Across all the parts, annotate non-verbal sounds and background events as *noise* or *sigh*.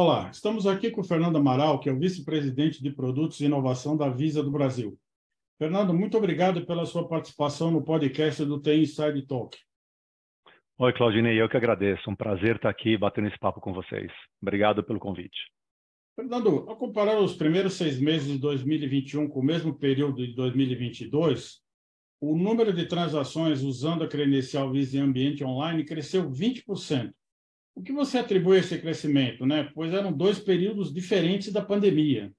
Olá, estamos aqui com o Fernando Amaral, que é o vice-presidente de Produtos e Inovação da Visa do Brasil. Fernando, muito obrigado pela sua participação no podcast do TI Inside Talk. Oi, Claudinei, eu que agradeço. Um prazer estar aqui batendo esse papo com vocês. Obrigado pelo convite. Fernando, ao comparar os primeiros seis meses de 2021 com o mesmo período de 2022, o número de transações usando a credencial Visa em ambiente online cresceu 20%. O que você atribui a esse crescimento, né? Pois eram dois períodos diferentes da pandemia.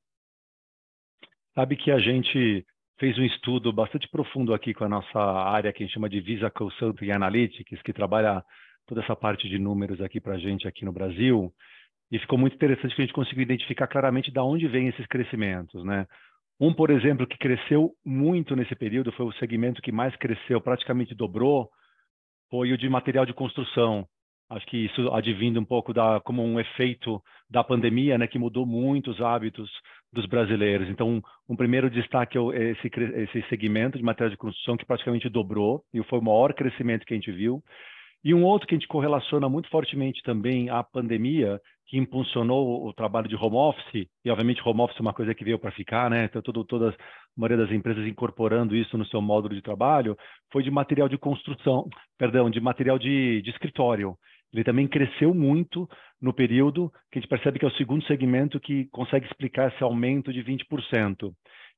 Sabe que a gente fez um estudo bastante profundo aqui com a nossa área que a gente chama de Visa Consulting Analytics, que trabalha toda essa parte de números aqui para a gente aqui no Brasil. E ficou muito interessante que a gente conseguiu identificar claramente de onde vêm esses crescimentos, né? Um, por exemplo, que cresceu muito nesse período, foi o segmento que mais cresceu, praticamente dobrou, foi o de material de construção. Acho que isso advindo um pouco da como um efeito da pandemia, né, que mudou muito os hábitos dos brasileiros. Então, um, primeiro destaque é esse, esse segmento de material de construção que praticamente dobrou e foi o maior crescimento que a gente viu. E um outro que a gente correlaciona muito fortemente também à pandemia, que impulsionou o trabalho de home office, e obviamente home office é uma coisa que veio para ficar, né? Então, todo, todas, a maioria das empresas incorporando isso no seu módulo de trabalho, foi de material de construção, perdão, de material de, de escritório. Ele também cresceu muito no período, que a gente percebe que é o segundo segmento que consegue explicar esse aumento de 20%.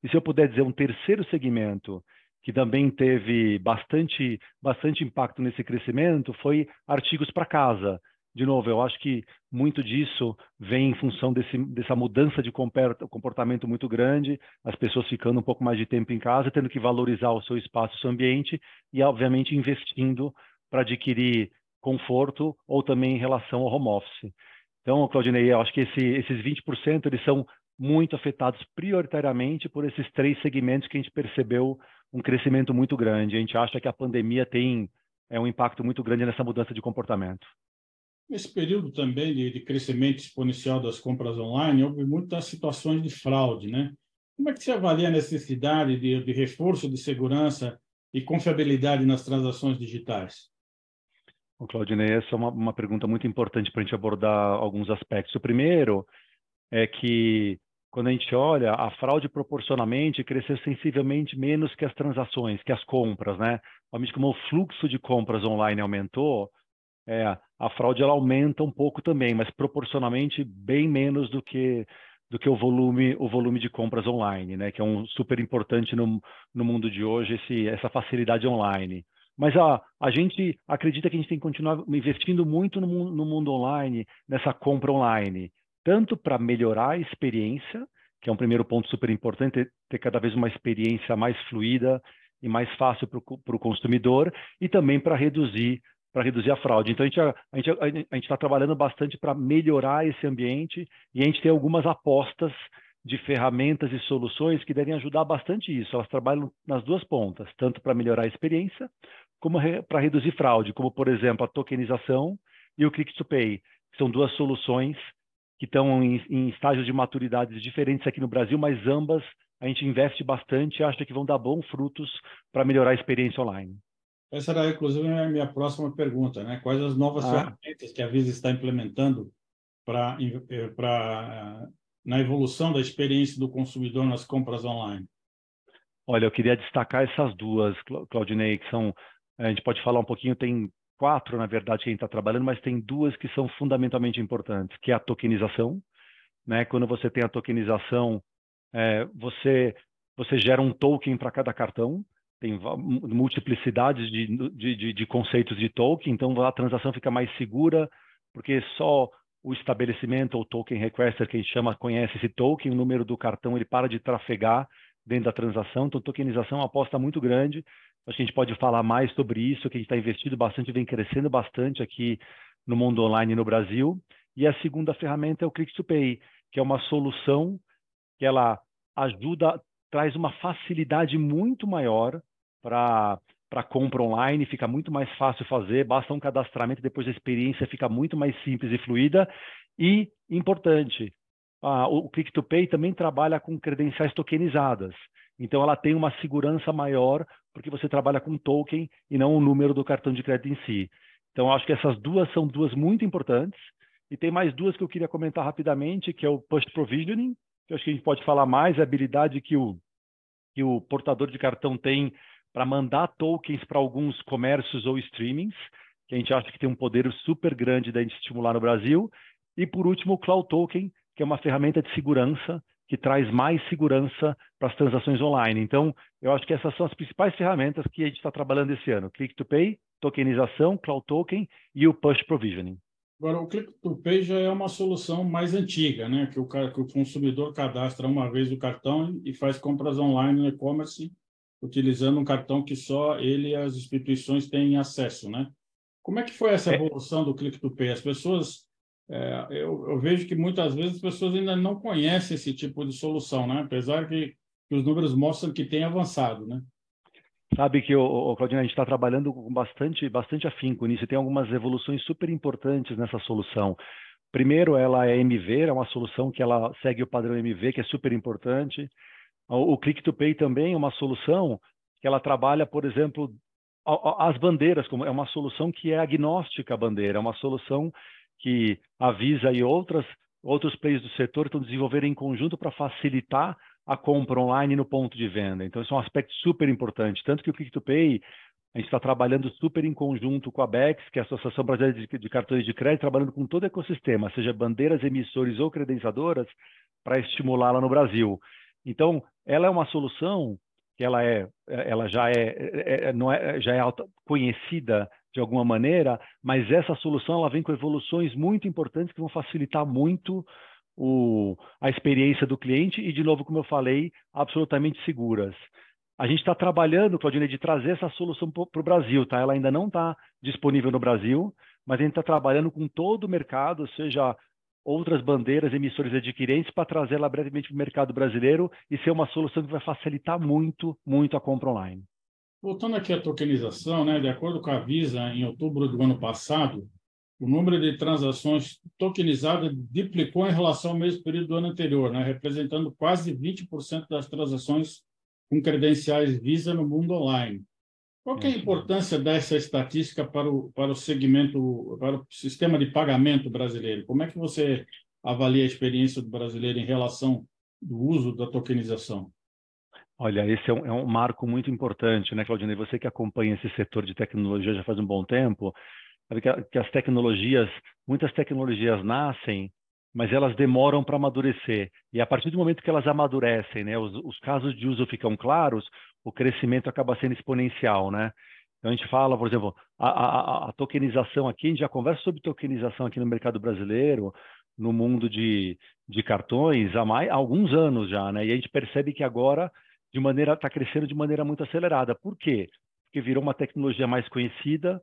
E se eu puder dizer um terceiro segmento que também teve bastante, bastante impacto nesse crescimento, foi artigos para casa. De novo, eu acho que muito disso vem em função desse, dessa mudança de comportamento muito grande, as pessoas ficando um pouco mais de tempo em casa, tendo que valorizar o seu espaço, o seu ambiente e, obviamente, investindo para adquirir conforto ou também em relação ao home office. Então, Claudinei, eu acho que esse, esses 20% eles são muito afetados prioritariamente por esses três segmentos que a gente percebeu um crescimento muito grande. A gente acha que a pandemia tem é, um impacto muito grande nessa mudança de comportamento. Nesse período também de, de crescimento exponencial das compras online, houve muitas situações de fraude, né? Como é que você avalia a necessidade de, de reforço de segurança e confiabilidade nas transações digitais? Claudinei, essa é uma, uma pergunta muito importante para a gente abordar alguns aspectos. O primeiro é que, quando a gente olha, a fraude proporcionalmente cresceu sensivelmente menos que as transações, que as compras, né? Obviamente, como o fluxo de compras online aumentou, é, a fraude ela aumenta um pouco também, mas proporcionalmente bem menos do que do que o volume o volume de compras online, né? Que é um super importante no, no mundo de hoje esse, essa facilidade online. Mas a, a gente acredita que a gente tem que continuar investindo muito no mundo, no mundo online, nessa compra online, tanto para melhorar a experiência, que é um primeiro ponto super importante, ter, cada vez uma experiência mais fluida e mais fácil para o consumidor, e também para reduzir para reduzir a fraude. Então a gente a, a gente está trabalhando bastante para melhorar esse ambiente e a gente tem algumas apostas de ferramentas e soluções que devem ajudar bastante isso. Elas trabalham nas duas pontas, tanto para melhorar a experiência como re, para reduzir fraude, como, por exemplo, a tokenização e o Click-to-Pay, que são duas soluções que estão em, em estágios de maturidade diferentes aqui no Brasil, mas ambas a gente investe bastante e acha que vão dar bons frutos para melhorar a experiência online. Essa era, inclusive, a minha próxima pergunta, né? Quais as novas ah. ferramentas que a Visa está implementando para eh, na evolução da experiência do consumidor nas compras online? Olha, eu queria destacar essas duas, Claudinei, que são a gente pode falar um pouquinho, tem quatro, na verdade, que a gente está trabalhando, mas tem duas que são fundamentalmente importantes, que é a tokenização. Né? Quando você tem a tokenização, é, você, você gera um token para cada cartão, tem multiplicidades de, de, de, de, conceitos de token, então a transação fica mais segura, porque só o estabelecimento ou token requester que a gente chama conhece esse token, o número do cartão ele para de trafegar dentro da transação, então tokenização é uma aposta muito grande, Acho que a gente pode falar mais sobre isso, que a gente está investindo bastante, vem crescendo bastante aqui no mundo online no Brasil. E a segunda ferramenta é o Click to Pay, que é uma solução que ela ajuda, traz uma facilidade muito maior para para compra online, fica muito mais fácil fazer, basta um cadastramento, depois a experiência fica muito mais simples e fluida. E, importante, ah, o Click to Pay também trabalha com credenciais tokenizadas. Então, ela tem uma segurança maior porque você trabalha com token e não o número do cartão de crédito em si. Então, acho que essas duas são duas muito importantes E tem mais duas que eu queria comentar rapidamente, que é o Push Provisioning, que acho que a gente pode falar mais, a habilidade que o, que o portador de cartão tem para mandar tokens para alguns comércios ou streamings, que a gente acha que tem um poder super grande da gente estimular no Brasil. E por último, o Cloud Token, que é uma ferramenta de segurança que traz mais segurança para as transações online. Então, eu acho que essas são as principais ferramentas que a gente está trabalhando esse ano: Click to Pay, tokenização, Cloud Token e o Push Provisioning. Agora, o Click to Pay já é uma solução mais antiga, né? Que o, que o consumidor cadastra uma vez o cartão e faz compras online no e-commerce utilizando um cartão que só ele e as instituições têm acesso, né? Como é que foi essa é. evolução do Click to Pay? As pessoas, é, eu, eu, vejo que muitas vezes as pessoas ainda não conhecem esse tipo de solução, né? Apesar que, que os números mostram que tem avançado, né? Sabe que, o, Claudinho, a gente está trabalhando com bastante, bastante afinco nisso. Tem algumas evoluções super importantes nessa solução. Primeiro, ela é MV, é uma solução que ela segue o padrão MV, que é super importante. O, o Click to Pay também é uma solução que ela trabalha, por exemplo, as bandeiras, como é uma solução que é agnóstica à bandeira, é uma solução que avisa e outras outros players do setor estão desenvolvendo em conjunto para facilitar a compra online no ponto de venda. Então, isso é um aspecto super importante. Tanto que o Click to Pay, a gente está trabalhando super em conjunto com a BEX, que é a Associação Brasileira de, de Cartões de Crédito, trabalhando com todo o ecossistema, seja bandeiras, emissores ou credenciadoras, para estimulá-la no Brasil. Então, ela é uma solução que ela é, ela já é, é, é não é, já é alta, conhecida de alguma maneira, mas essa solução ela vem com evoluções muito importantes que vão facilitar muito o, a experiência do cliente e, de novo, como eu falei, absolutamente seguras. A gente está trabalhando, Claudine, de trazer essa solução para o Brasil, tá? Ela ainda não está disponível no Brasil, mas a gente está trabalhando com todo o mercado, seja outras bandeiras, emissores adquirentes, para trazê-la brevemente para o mercado brasileiro e ser uma solução que vai facilitar muito, muito a compra online. Voltando aqui à tokenização, né, de acordo com a Visa, em outubro do ano passado, o número de transações tokenizadas duplicou em relação ao mesmo período do ano anterior, né, representando quase 20% das transações com credenciais Visa no mundo online. Qual é a importância dessa estatística para o, para o segmento, para o sistema de pagamento brasileiro? Como é que você avalia a experiência do brasileiro em relação do uso da tokenização? Olha, esse é um, é um marco muito importante, né, Claudine? Você que acompanha esse setor de tecnologia já faz um bom tempo, sabe que, que as tecnologias, muitas tecnologias nascem, mas elas demoram para amadurecer. E a partir do momento que elas amadurecem, né, os, os casos de uso ficam claros, o crescimento acaba sendo exponencial, né? Então a gente fala, por exemplo, a, a, a, tokenização aqui, a gente já conversa sobre tokenização aqui no mercado brasileiro, no mundo de, de cartões, há, mais, há alguns anos já, né? E a gente percebe que agora, de maneira, está crescendo de maneira muito acelerada. Por quê? Porque virou uma tecnologia mais conhecida,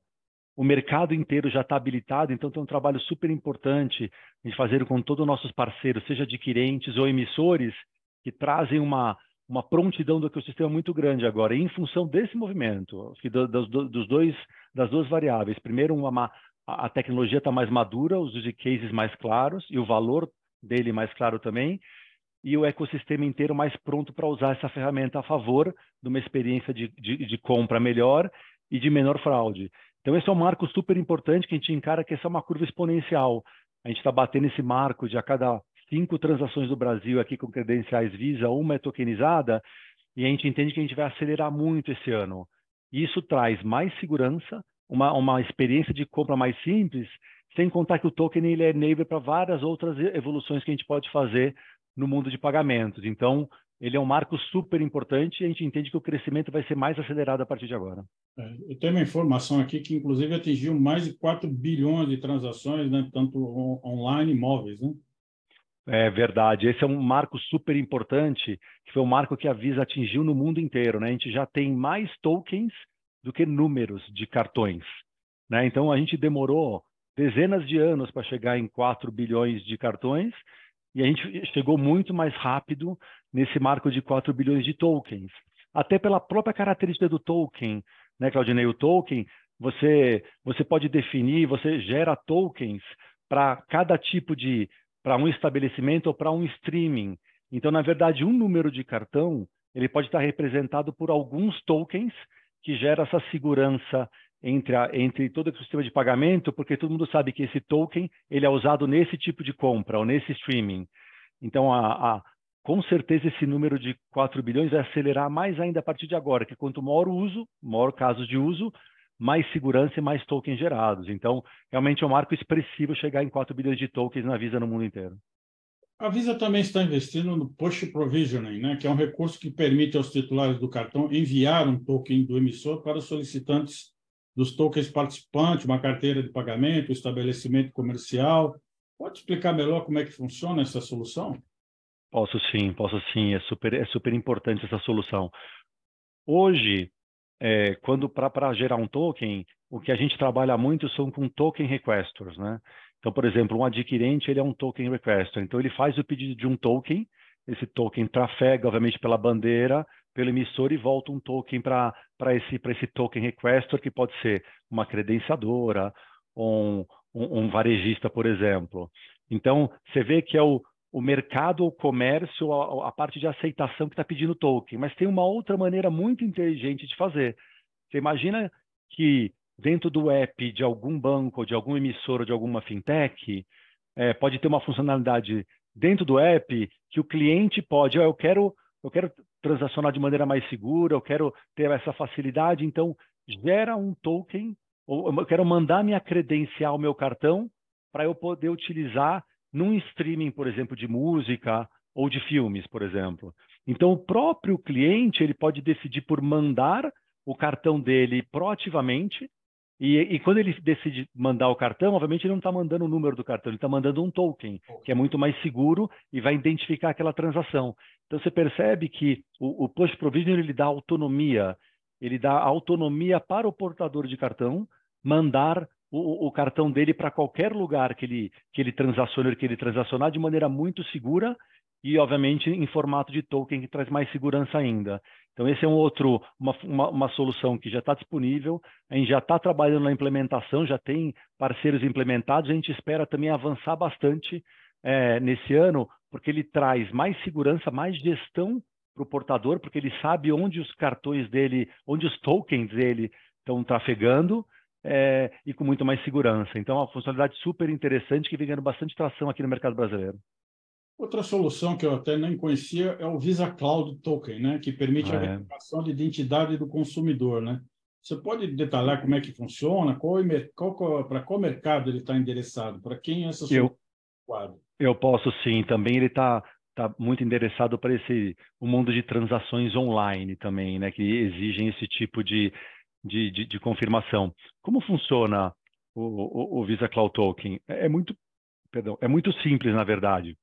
o mercado inteiro já está habilitado, então tem um trabalho super importante de fazer com todos os nossos parceiros, seja adquirentes ou emissores, que trazem uma, uma prontidão do ecossistema muito grande agora, e em função desse movimento, dos, dos dois, das duas variáveis. Primeiro, uma, a tecnologia está mais madura, os use cases mais claros e o valor dele mais claro também, e o ecossistema inteiro mais pronto para usar essa ferramenta a favor de uma experiência de, de, de, compra melhor e de menor fraude. Então, esse é um marco super importante que a gente encara que essa é uma curva exponencial. A gente está batendo esse marco de a cada cinco transações do Brasil aqui com credenciais Visa, uma é tokenizada, e a gente entende que a gente vai acelerar muito esse ano. Isso traz mais segurança, uma, uma experiência de compra mais simples, sem contar que o token ele é enable para várias outras evoluções que a gente pode fazer no mundo de pagamentos. Então, ele é um marco super importante e a gente entende que o crescimento vai ser mais acelerado a partir de agora. É, eu tenho uma informação aqui que, inclusive, atingiu mais de 4 bilhões de transações, né, tanto online e móveis. Né? É verdade. Esse é um marco super importante, que foi um marco que a Visa atingiu no mundo inteiro. Né? A gente já tem mais tokens do que números de cartões. Né? Então, a gente demorou dezenas de anos para chegar em 4 bilhões de cartões e a gente chegou muito mais rápido nesse marco de 4 bilhões de tokens. Até pela própria característica do token, né, Claudinei? O token, você, você pode definir, você gera tokens para cada tipo de para um estabelecimento ou para um streaming. Então, na verdade, um número de cartão ele pode estar representado por alguns tokens que gera essa segurança entre, a, entre todo o sistema de pagamento, porque todo mundo sabe que esse token ele é usado nesse tipo de compra ou nesse streaming. Então, a, a, com certeza esse número de 4 bilhões vai acelerar mais ainda a partir de agora, que quanto maior o uso, maior casos de uso, mais segurança e mais tokens gerados. Então, realmente é um marco expressivo chegar em 4 bilhões de tokens na Visa no mundo inteiro. A Visa também está investindo no Push Provisioning, né, que é um recurso que permite aos titulares do cartão enviar um token do emissor para os solicitantes dos tokens participantes, uma carteira de pagamento, estabelecimento comercial. Pode explicar melhor como é que funciona essa solução? Posso sim, posso sim. É super, é super importante essa solução. Hoje, é, quando para gerar um token, o que a gente trabalha muito são com token requestors, né? Então, por exemplo, um adquirente ele é um token requestor. Então, ele faz o pedido de um token, esse token trafega, obviamente, pela bandeira, pelo emissor e volta um token para esse, esse token requestor, que pode ser uma credenciadora, um, um, um varejista, por exemplo. Então, você vê que é o, o mercado, o comércio, a, a parte de aceitação que está pedindo token. Mas tem uma outra maneira muito inteligente de fazer. Você imagina que dentro do app de algum banco, de algum emissor, de alguma fintech, é, pode ter uma funcionalidade dentro do app que o cliente pode, oh, eu quero, eu quero transacionar de maneira mais segura, eu quero ter essa facilidade, então gera um token, ou eu quero mandar minha credencial, meu cartão, para eu poder utilizar num streaming, por exemplo, de música ou de filmes, por exemplo. Então, o próprio cliente ele pode decidir por mandar o cartão dele proativamente, e, e quando ele decide mandar o cartão, obviamente ele não está mandando o número do cartão, ele está mandando um token, que é muito mais seguro e vai identificar aquela transação. Então, você percebe que o, o Push Provision ele dá autonomia, ele dá autonomia para o portador de cartão mandar o, o cartão dele para qualquer lugar que ele, que ele transacione, que ele transacionar de maneira muito segura e, obviamente, em formato de token, que traz mais segurança ainda. Então, esse é um outro, uma, uma, uma solução que já está disponível, a gente já está trabalhando na implementação, já tem parceiros implementados, a gente espera também avançar bastante é, nesse ano, porque ele traz mais segurança, mais gestão para o portador, porque ele sabe onde os cartões dele, onde os tokens dele estão trafegando, é, e com muito mais segurança. Então, é uma funcionalidade super interessante que vem ganhando bastante tração aqui no mercado brasileiro. Outra solução que eu até nem conhecia é o Visa Cloud Token, né, que permite ah, a é. verificação é. de identidade do consumidor. Né? Você pode detalhar como é que funciona? Qual, qual, para qual mercado ele está endereçado? Para quem é essa solução? Eu, eu posso sim. Também ele está tá muito endereçado para esse o mundo de transações online também, né, que exigem esse tipo de, de, de, de confirmação. Como funciona o, o, o, Visa Cloud Token? É, é muito, perdão, é muito simples, na verdade.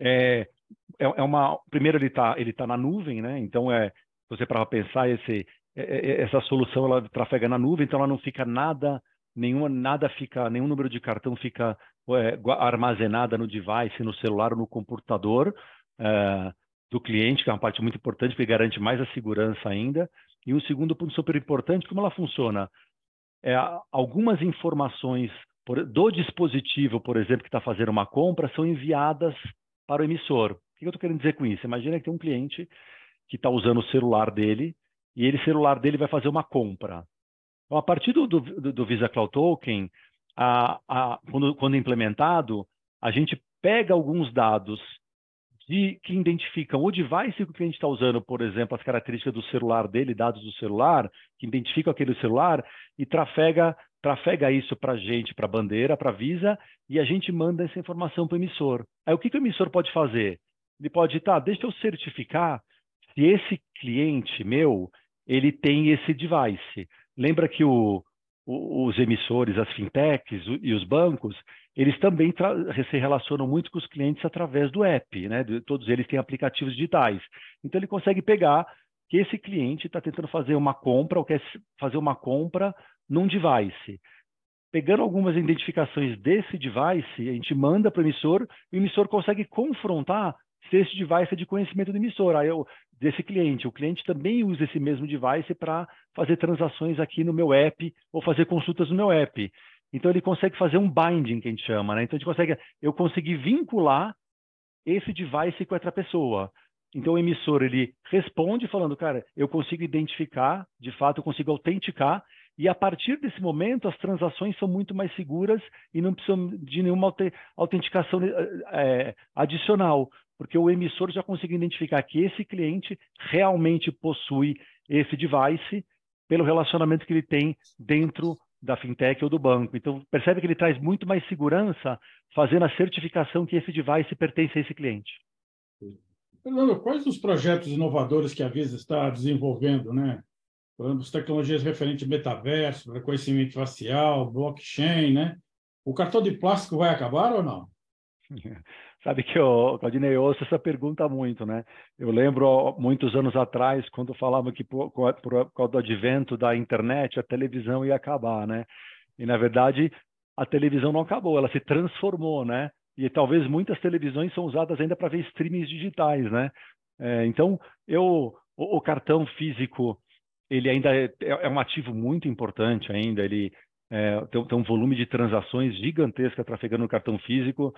É, é, é uma, primeiro ele está ele tá na nuvem, né? Então é, você para pensar esse, é, é, é, essa solução ela trafega na nuvem, então ela não fica nada, nenhuma nada fica, nenhum número de cartão fica é, armazenada no device, no celular ou no computador é, do cliente, que é uma parte muito importante porque garante mais a segurança ainda. E um segundo ponto super importante, como ela funciona? É, algumas informações por, do dispositivo, por exemplo, que está fazendo uma compra, são enviadas para o emissor. O que eu estou querendo dizer com isso? Imagina que tem um cliente que está usando o celular dele e ele celular dele vai fazer uma compra. Então, a partir do, do, do Visa Cloud Token, a, a, quando, quando implementado, a gente pega alguns dados de, que identificam o device que o cliente está usando, por exemplo, as características do celular dele, dados do celular, que identificam aquele celular e trafega, trafega isso para a gente, para a bandeira, para a Visa, e a gente manda essa informação para o emissor. Aí o que, que o emissor pode fazer? Ele pode, tá, deixa eu certificar se esse cliente meu, ele tem esse device. Lembra que o, os emissores, as fintechs e os bancos, eles também se relacionam muito com os clientes através do app, né? Todos eles têm aplicativos digitais. Então ele consegue pegar que esse cliente está tentando fazer uma compra ou quer fazer uma compra num device. Pegando algumas identificações desse device, a gente manda para o emissor o emissor consegue confrontar se esse device é de conhecimento do emissor, aí eu, desse cliente. O cliente também usa esse mesmo device para fazer transações aqui no meu app ou fazer consultas no meu app. Então ele consegue fazer um binding, que a gente chama, né? Então a gente consegue, eu consegui vincular esse device com outra pessoa. Então o emissor ele responde falando, cara, eu consigo identificar, de fato eu consigo autenticar E a partir desse momento, as transações são muito mais seguras e não precisam de nenhuma autenticação é, adicional, porque o emissor já conseguiu identificar que esse cliente realmente possui esse device pelo relacionamento que ele tem dentro da fintech ou do banco. Então, percebe que ele traz muito mais segurança fazendo a certificação que esse device pertence a esse cliente. Fernando, quais os projetos inovadores que a Visa está desenvolvendo, né? As tecnologias referentes metaverso, reconhecimento facial, blockchain, né? O cartão de plástico vai acabar ou não? *laughs* Sabe que eu, Claudinei, eu ouço essa pergunta muito, né? Eu lembro muitos anos atrás, quando falavam que por, por, por causa do advento da internet, a televisão ia acabar, né? E, na verdade, a televisão não acabou, ela se transformou, né? E talvez muitas televisões são usadas ainda para ver streamings digitais, né? É, então, eu, o, o, cartão físico, ele ainda é, é, um ativo muito importante ainda, ele é, tem, tem um volume de transações gigantesca trafegando no cartão físico,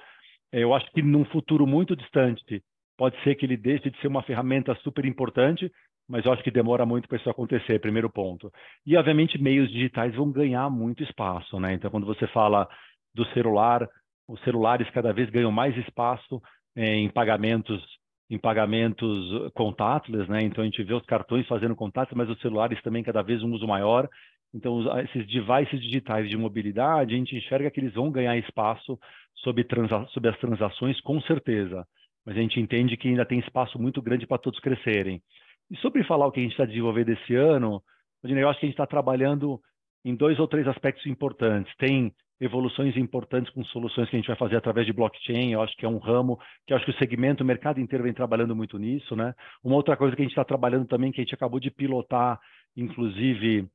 é, eu acho que num futuro muito distante pode ser que ele deixe de ser uma ferramenta super importante, mas eu acho que demora muito para isso acontecer, primeiro ponto. E, obviamente, meios digitais vão ganhar muito espaço, né? Então, quando você fala do celular, os celulares cada vez ganham mais espaço é, em pagamentos em pagamentos contáteis, né? Então a gente vê os cartões fazendo contatos, mas os celulares também cada vez um uso maior. Então esses devices digitais de mobilidade, a gente enxerga que eles vão ganhar espaço sobre, sobre as transações, com certeza. Mas a gente entende que ainda tem espaço muito grande para todos crescerem. E sobre falar o que a gente está desenvolvendo esse ano, eu acho que a gente está trabalhando em dois ou três aspectos importantes. Tem evoluções importantes com soluções que a gente vai fazer através de blockchain, eu acho que é um ramo que eu acho que o segmento, o mercado inteiro vem trabalhando muito nisso, né? Uma outra coisa que a gente está trabalhando também, que a gente acabou de pilotar, inclusive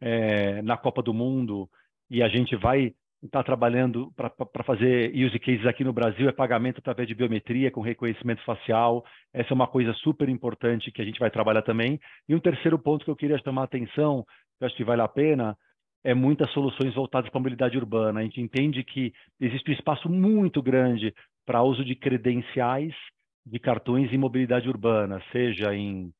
é, na Copa do Mundo, e a gente vai está trabalhando para fazer use cases aqui no Brasil é pagamento através de biometria com reconhecimento facial. Essa é uma coisa super importante que a gente vai trabalhar também. E um terceiro ponto que eu queria chamar a atenção, que eu acho que vale a pena, é muitas soluções voltadas para a mobilidade urbana. A gente entende que existe um espaço muito grande para uso de credenciais de cartões em mobilidade urbana, seja em,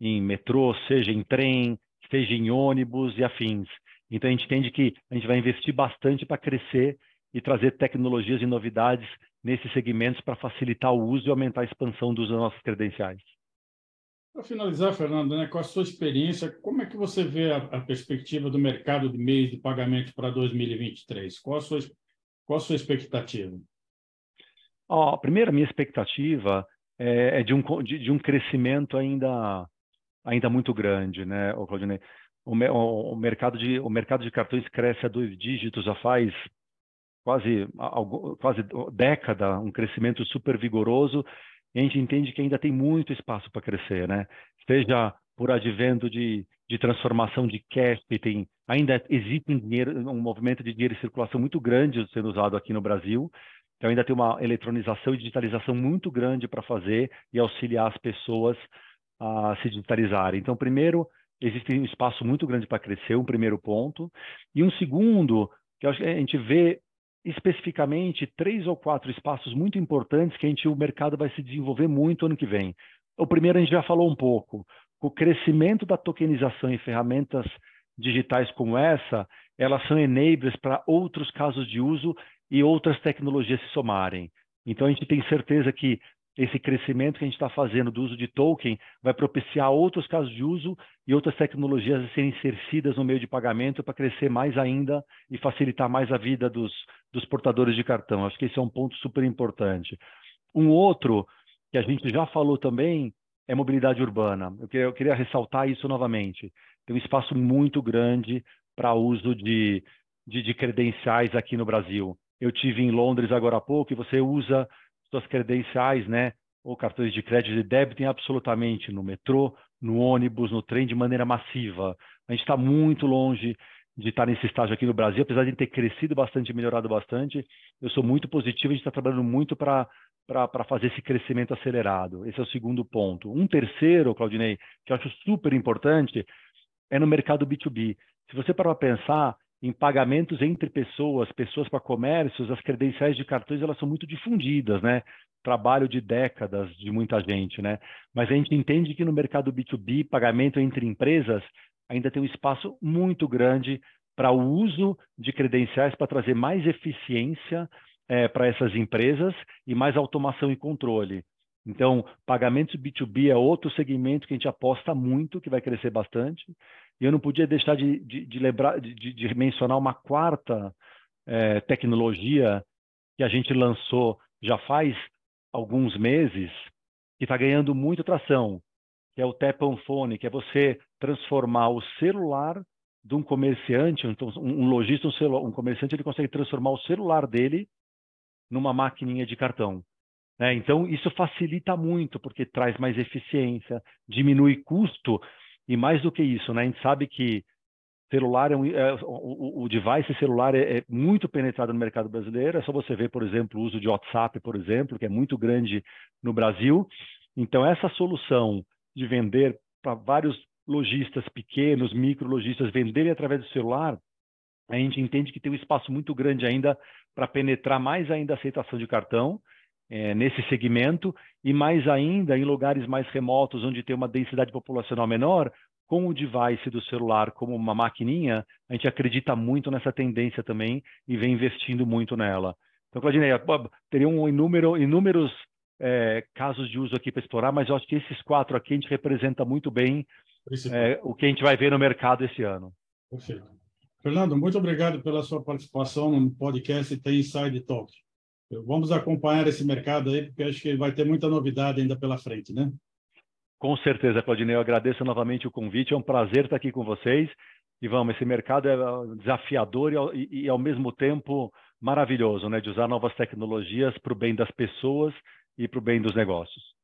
em metrô, seja em trem, seja em ônibus e afins. Então a gente entende que a gente vai investir bastante para crescer e trazer tecnologias e novidades nesses segmentos para facilitar o uso e aumentar a expansão dos nossos credenciais. Para finalizar, Fernando, né, com a sua experiência, como é que você vê a, a perspectiva do mercado de meios de pagamento para 2023? Qual a sua, qual a sua expectativa? Minha expectativa é, é de, um, de, de, um crescimento ainda, ainda muito grande, né, Claudinei? o, o, mercado de, o mercado de cartões cresce a dois dígitos já faz quase, quase década, um crescimento super vigoroso, a gente entende que ainda tem muito espaço para crescer, né? Seja por advento de, de transformação de cash, tem, ainda existe um, dinheiro, um movimento de dinheiro em circulação muito grande sendo usado aqui no Brasil, então ainda tem uma eletronização e digitalização muito grande para fazer e auxiliar as pessoas a se digitalizarem. Então, primeiro, existe um espaço muito grande para crescer, um primeiro ponto. E um segundo, que a gente vê especificamente três ou quatro espaços muito importantes que a gente, o mercado vai se desenvolver muito ano que vem. O primeiro a gente já falou um pouco, o crescimento da tokenização em ferramentas digitais como essa, elas são enablers para outros casos de uso e outras tecnologias se somarem. Então a gente tem certeza que esse crescimento que a gente está fazendo do uso de token vai propiciar outros casos de uso e outras tecnologias a serem inseridas no meio de pagamento para crescer mais ainda e facilitar mais a vida dos, dos portadores de cartão. Acho que esse é um ponto super importante. Um outro que a gente já falou também é mobilidade urbana. Eu queria, eu queria ressaltar isso novamente. Tem um espaço muito grande para uso de, de, de credenciais aqui no Brasil. Eu tive em Londres agora há pouco e você usa suas credenciais, né, ou cartões de crédito e débito absolutamente no metrô, no ônibus, no trem de maneira massiva. A gente está muito longe de estar nesse estágio aqui no Brasil, apesar de ter crescido bastante, melhorado bastante. Eu sou muito positivo, a gente está trabalhando muito para para fazer esse crescimento acelerado. Esse é o segundo ponto. Um terceiro, Claudinei, que eu acho super importante, é no mercado B2B. Se você parar para pensar, em pagamentos entre pessoas, pessoas para comércios, as credenciais de cartões elas são muito difundidas, né? Trabalho de décadas de muita gente, né? Mas a gente entende que no mercado B2B, pagamento entre empresas, ainda tem um espaço muito grande para o uso de credenciais para trazer mais eficiência é, para essas empresas e mais automação e controle. Então, pagamentos B2B é outro segmento que a gente aposta muito, que vai crescer bastante. E eu não podia deixar de, de, de lembrar, de, de, mencionar uma quarta é, tecnologia que a gente lançou já faz alguns meses, que está ganhando muita tração, que é o Tap on Phone, que é você transformar o celular de um comerciante, então um lojista, um, um comerciante, ele consegue transformar o celular dele numa maquininha de cartão. Né? Então, isso facilita muito, porque traz mais eficiência, diminui custo, e mais do que isso, né? a gente sabe que celular é, um, é o, o, device celular é, é, muito penetrado no mercado brasileiro. É só você ver, por exemplo, o uso de WhatsApp, por exemplo, que é muito grande no Brasil. Então, essa solução de vender para vários lojistas pequenos, micro lojistas venderem através do celular, a gente entende que tem um espaço muito grande ainda para penetrar mais ainda a aceitação de cartão é, nesse segmento e mais ainda em lugares mais remotos onde tem uma densidade populacional menor, com o device do celular como uma maquininha, a gente acredita muito nessa tendência também e vem investindo muito nela. Então, Claudineia, teria um inúmero, inúmeros é, casos de uso aqui para explorar, mas eu acho que esses quatro aqui a gente representa muito bem é, o que a gente vai ver no mercado esse ano. Perfeito. Fernando, muito obrigado pela sua participação no podcast Tem Inside Talk. Vamos acompanhar esse mercado aí, porque acho que vai ter muita novidade ainda pela frente, né? Com certeza, Claudinei. Eu agradeço novamente o convite. É um prazer estar aqui com vocês. E vamos, esse mercado é desafiador e, e ao mesmo tempo maravilhoso, né? De usar novas tecnologias para o bem das pessoas e para o bem dos negócios.